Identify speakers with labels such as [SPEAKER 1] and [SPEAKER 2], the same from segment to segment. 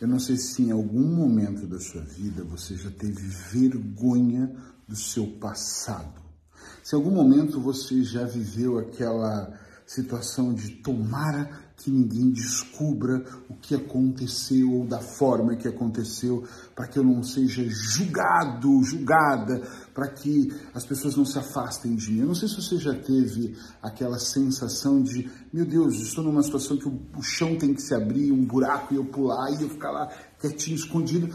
[SPEAKER 1] Eu não sei se em algum momento da sua vida você já teve vergonha do seu passado. Se em algum momento você já viveu aquela situação de tomara que ninguém descubra o que aconteceu ou da forma que aconteceu, para que eu não seja julgado, julgada, para que as pessoas não se afastem de mim. Eu não sei se você já teve aquela sensação de, meu Deus, estou numa situação que o, chão tem que se abrir, um buraco e eu pular e eu ficar lá quietinho, escondido,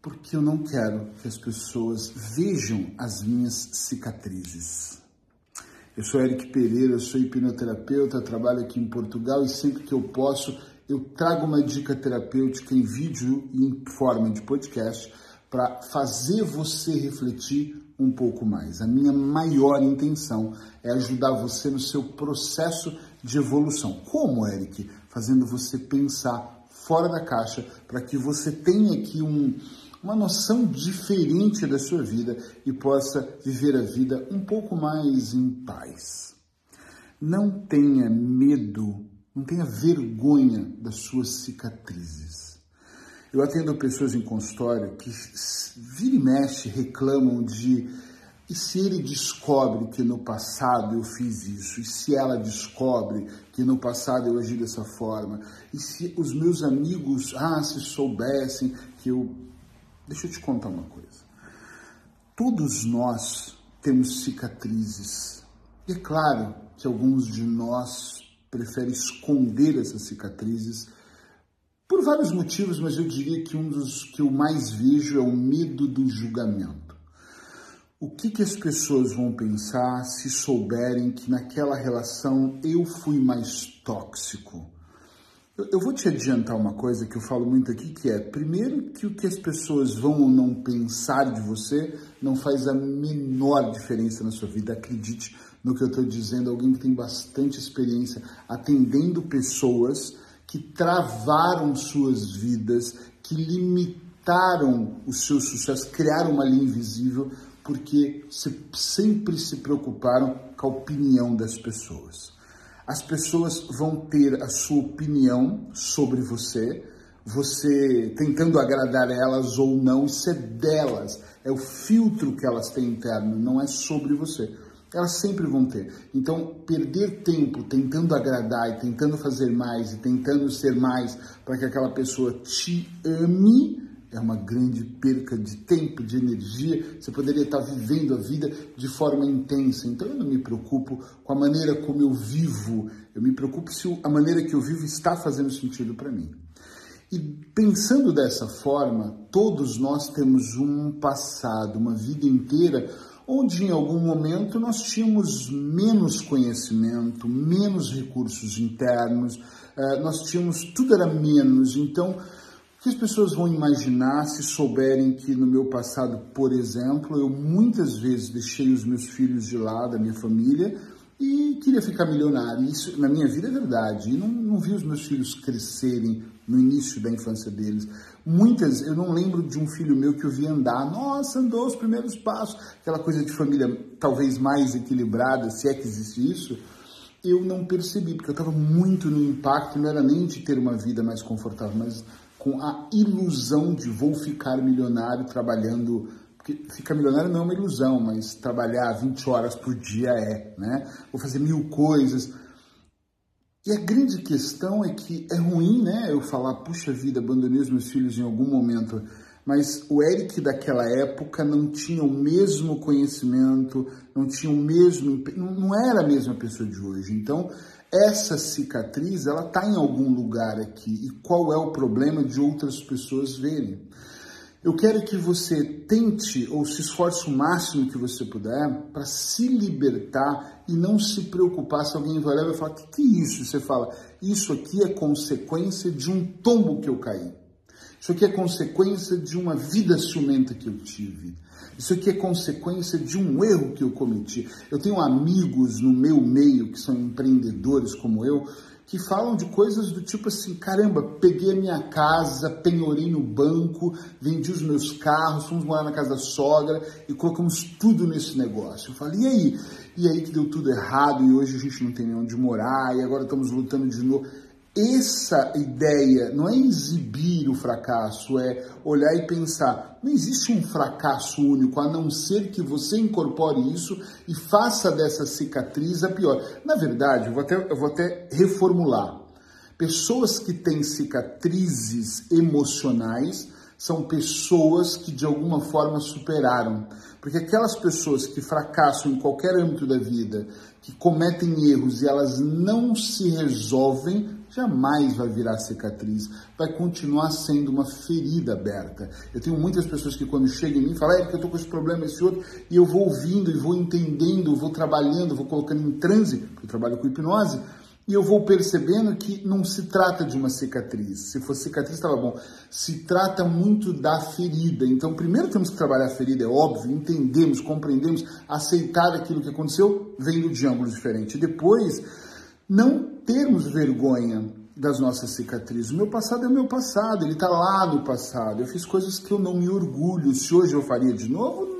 [SPEAKER 1] porque eu não quero que as pessoas vejam as minhas cicatrizes. Eu sou Eric Pereira, sou hipnoterapeuta, trabalho aqui em Portugal e sempre que eu posso eu trago uma dica terapêutica em vídeo e em forma de podcast para fazer você refletir um pouco mais. A minha maior intenção é ajudar você no seu processo de evolução. Como, Eric? Fazendo você pensar fora da caixa para que você tenha aqui um uma noção diferente da sua vida e possa viver a vida um pouco mais em paz. Não tenha medo, não tenha vergonha das suas cicatrizes. Eu atendo pessoas em consultório que vira e mexe reclamam de e se ele descobre que no passado eu fiz isso? E se ela descobre que no passado eu agi dessa forma? E se os meus amigos, ah, se soubessem que eu Deixa eu te contar uma coisa. Todos nós temos cicatrizes. E é claro que alguns de nós preferem esconder essas cicatrizes por vários motivos, mas eu diria que um dos que eu mais vejo é o medo do julgamento. O que, que as pessoas vão pensar se souberem que naquela relação eu fui mais tóxico? Eu vou te adiantar uma coisa que eu falo muito aqui, que é, primeiro, que o que as pessoas vão ou não pensar de você não faz a menor diferença na sua vida. Acredite no que eu estou dizendo, alguém que tem bastante experiência atendendo pessoas que travaram suas vidas, que limitaram o seu sucesso, criaram uma linha invisível, porque se, sempre se preocuparam com a opinião das pessoas. As pessoas vão ter a sua opinião sobre você, você tentando agradar elas ou não, isso é delas, é o filtro que elas têm interno, não é sobre você. Elas sempre vão ter. Então, perder tempo tentando agradar e tentando fazer mais e tentando ser mais para que aquela pessoa te ame é uma grande perca de tempo, de energia. Você poderia estar vivendo a vida de forma intensa. Então eu não me preocupo com a maneira como eu vivo, eu me preocupo se a maneira que eu vivo está fazendo sentido para mim. E pensando dessa forma, todos nós temos um passado, uma vida inteira onde em algum momento nós tínhamos menos conhecimento, menos recursos internos, eh, nós tínhamos tudo era menos. Então que as pessoas vão imaginar se souberem que no meu passado, por exemplo, eu muitas vezes deixei os meus filhos de lado, a minha família, e queria ficar milionário. Isso na minha vida é verdade. E não, não vi os meus filhos crescerem no início da infância deles. Muitas, eu não lembro de um filho meu que eu vi andar, nossa, andou os primeiros passos, aquela coisa de família talvez mais equilibrada, se é que existe isso. Eu não percebi, porque eu estava muito no impacto, não era nem de ter uma vida mais confortável, mas com a ilusão de vou ficar milionário trabalhando. Porque ficar milionário não é uma ilusão, mas trabalhar 20 horas por dia é, né? Vou fazer mil coisas. E a grande questão é que é ruim, né? Eu falar, puxa vida, abandonei os meus filhos em algum momento. Mas o Eric daquela época não tinha o mesmo conhecimento, não tinha o mesmo, não era a mesma pessoa de hoje. Então, essa cicatriz ela está em algum lugar aqui e qual é o problema de outras pessoas verem. Eu quero que você tente ou se esforce o máximo que você puder para se libertar e não se preocupar se alguém vai olhar e falar: o que, que é isso? Você fala: isso aqui é consequência de um tombo que eu caí. Isso aqui é consequência de uma vida ciumenta que eu tive. Isso aqui é consequência de um erro que eu cometi. Eu tenho amigos no meu meio que são empreendedores como eu, que falam de coisas do tipo assim: caramba, peguei a minha casa, penhorei no banco, vendi os meus carros, fomos morar na casa da sogra e colocamos tudo nesse negócio. Eu falei, e aí? E aí que deu tudo errado e hoje a gente não tem nem onde morar e agora estamos lutando de novo. Essa ideia não é exibir o fracasso, é olhar e pensar: não existe um fracasso único, a não ser que você incorpore isso e faça dessa cicatriz a pior. Na verdade, eu vou até, eu vou até reformular. Pessoas que têm cicatrizes emocionais são pessoas que de alguma forma superaram. Porque aquelas pessoas que fracassam em qualquer âmbito da vida, que cometem erros e elas não se resolvem, jamais vai virar cicatriz, vai continuar sendo uma ferida aberta. Eu tenho muitas pessoas que quando chegam em mim falam, é que eu tô com esse problema, esse outro, e eu vou ouvindo e vou entendendo, vou trabalhando, vou colocando em transe, porque eu trabalho com hipnose, e eu vou percebendo que não se trata de uma cicatriz. Se fosse cicatriz, estava bom. Se trata muito da ferida. Então, primeiro temos que trabalhar a ferida, é óbvio, entendemos, compreendemos, aceitar aquilo que aconteceu, vendo de ângulos diferentes. Depois, não termos vergonha das nossas cicatrizes. O meu passado é o meu passado, ele está lá no passado. Eu fiz coisas que eu não me orgulho. Se hoje eu faria de novo,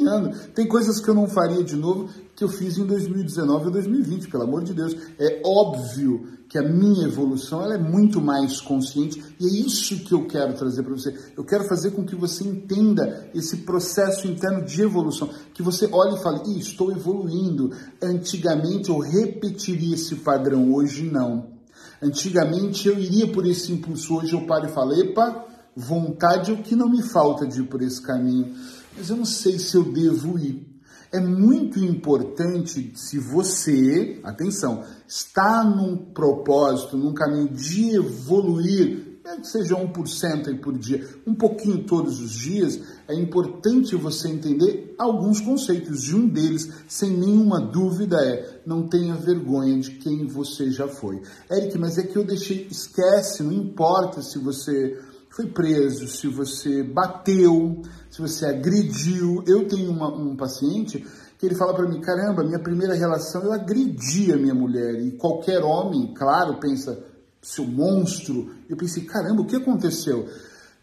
[SPEAKER 1] nem sonhando. Tem coisas que eu não faria de novo que eu fiz em 2019 ou 2020, pelo amor de Deus. É óbvio que a minha evolução ela é muito mais consciente e é isso que eu quero trazer para você. Eu quero fazer com que você entenda esse processo interno de evolução, que você olhe e fale: estou evoluindo. Antigamente eu repetiria esse padrão, hoje não. Antigamente eu iria por esse impulso, hoje eu paro e falo: epa, vontade é o que não me falta de ir por esse caminho, mas eu não sei se eu devo ir. É muito importante se você, atenção, está num propósito, num caminho de evoluir, que seja 1% aí por dia, um pouquinho todos os dias, é importante você entender alguns conceitos. E um deles, sem nenhuma dúvida, é não tenha vergonha de quem você já foi. Eric, mas é que eu deixei, esquece, não importa se você foi preso, se você bateu, se você agrediu. Eu tenho uma, um paciente que ele fala para mim: caramba, minha primeira relação eu agredi a minha mulher. E qualquer homem, claro, pensa, seu monstro. Eu pensei: caramba, o que aconteceu?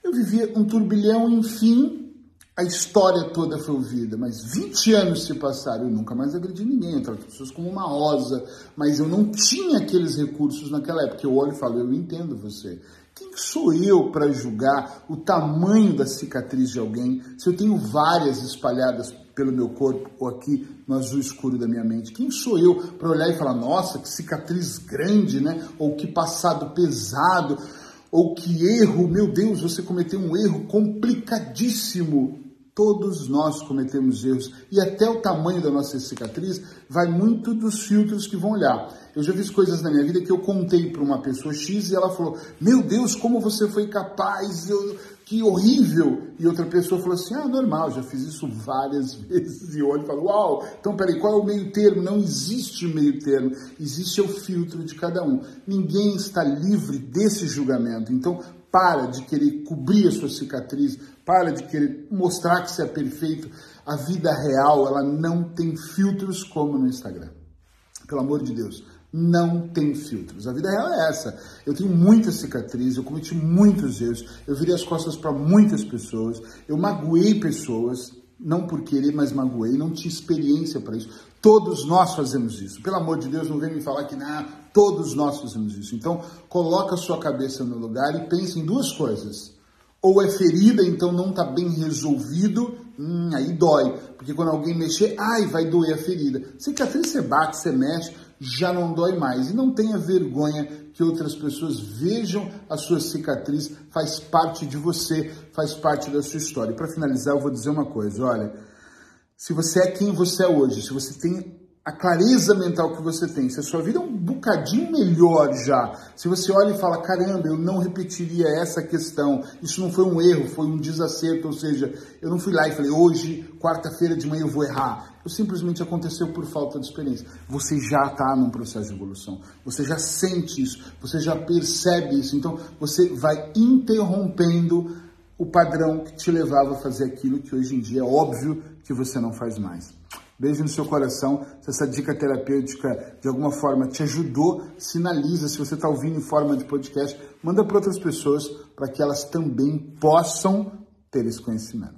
[SPEAKER 1] Eu vivia um turbilhão, enfim, a história toda foi ouvida, mas 20 anos se passaram, eu nunca mais agredi ninguém, eu trato as pessoas como uma rosa, mas eu não tinha aqueles recursos naquela época. Eu olho e falo, eu entendo você. Quem sou eu para julgar o tamanho da cicatriz de alguém se eu tenho várias espalhadas pelo meu corpo ou aqui no azul escuro da minha mente? Quem sou eu para olhar e falar, nossa, que cicatriz grande, né? Ou que passado pesado, ou que erro, meu Deus, você cometeu um erro complicadíssimo. Todos nós cometemos erros e até o tamanho da nossa cicatriz vai muito dos filtros que vão olhar. Eu já vi coisas na minha vida que eu contei para uma pessoa X e ela falou: Meu Deus, como você foi capaz, eu, que horrível. E outra pessoa falou assim: Ah, normal, já fiz isso várias vezes. E olho e falo: Uau, então peraí, qual é o meio termo? Não existe meio termo, existe o filtro de cada um. Ninguém está livre desse julgamento. Então, para de querer cobrir a sua cicatriz, para de querer mostrar que você é perfeito. A vida real, ela não tem filtros como no Instagram. Pelo amor de Deus, não tem filtros. A vida real é essa. Eu tenho muitas cicatrizes, eu cometi muitos erros, eu virei as costas para muitas pessoas, eu magoei pessoas, não por querer, mas magoei, não tinha experiência para isso. Todos nós fazemos isso. Pelo amor de Deus, não vem me falar que não, todos nós fazemos isso. Então, coloca a sua cabeça no lugar e pense em duas coisas. Ou é ferida, então não está bem resolvido, hum, aí dói. Porque quando alguém mexer, ai, vai doer a ferida. Cicatriz você bate, você mexe, já não dói mais. E não tenha vergonha que outras pessoas vejam a sua cicatriz, faz parte de você, faz parte da sua história. Para finalizar, eu vou dizer uma coisa: olha, se você é quem você é hoje, se você tem a clareza mental que você tem, se a sua vida é um bocadinho melhor já, se você olha e fala, caramba, eu não repetiria essa questão, isso não foi um erro, foi um desacerto, ou seja, eu não fui lá e falei, hoje, quarta-feira de manhã eu vou errar, eu simplesmente aconteceu por falta de experiência. Você já está num processo de evolução, você já sente isso, você já percebe isso, então você vai interrompendo o padrão que te levava a fazer aquilo que hoje em dia é óbvio que você não faz mais. Beijo no seu coração. Se essa dica terapêutica de alguma forma te ajudou, sinaliza. Se você está ouvindo em forma de podcast, manda para outras pessoas para que elas também possam ter esse conhecimento.